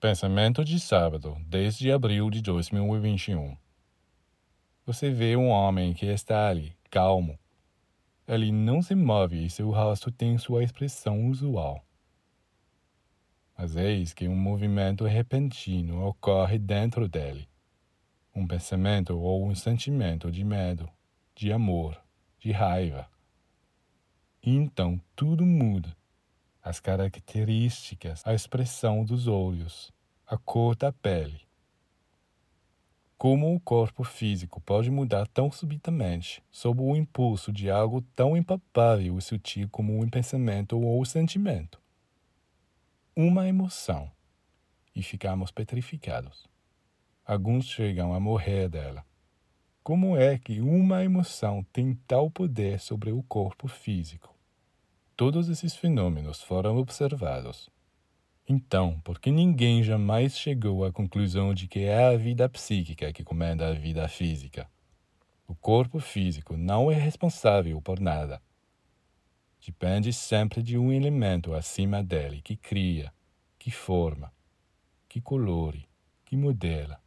Pensamento de sábado, 10 de abril de 2021. Você vê um homem que está ali, calmo. Ele não se move e seu rosto tem sua expressão usual. Mas eis que um movimento repentino ocorre dentro dele. Um pensamento ou um sentimento de medo, de amor, de raiva. Então tudo muda as características, a expressão dos olhos, a cor da pele. Como o corpo físico pode mudar tão subitamente, sob o impulso de algo tão impalpável e sutil como um pensamento ou sentimento? Uma emoção, e ficamos petrificados. Alguns chegam a morrer dela. Como é que uma emoção tem tal poder sobre o corpo físico? Todos esses fenômenos foram observados. Então, por que ninguém jamais chegou à conclusão de que é a vida psíquica que comanda a vida física? O corpo físico não é responsável por nada. Depende sempre de um elemento acima dele que cria, que forma, que colore, que modela,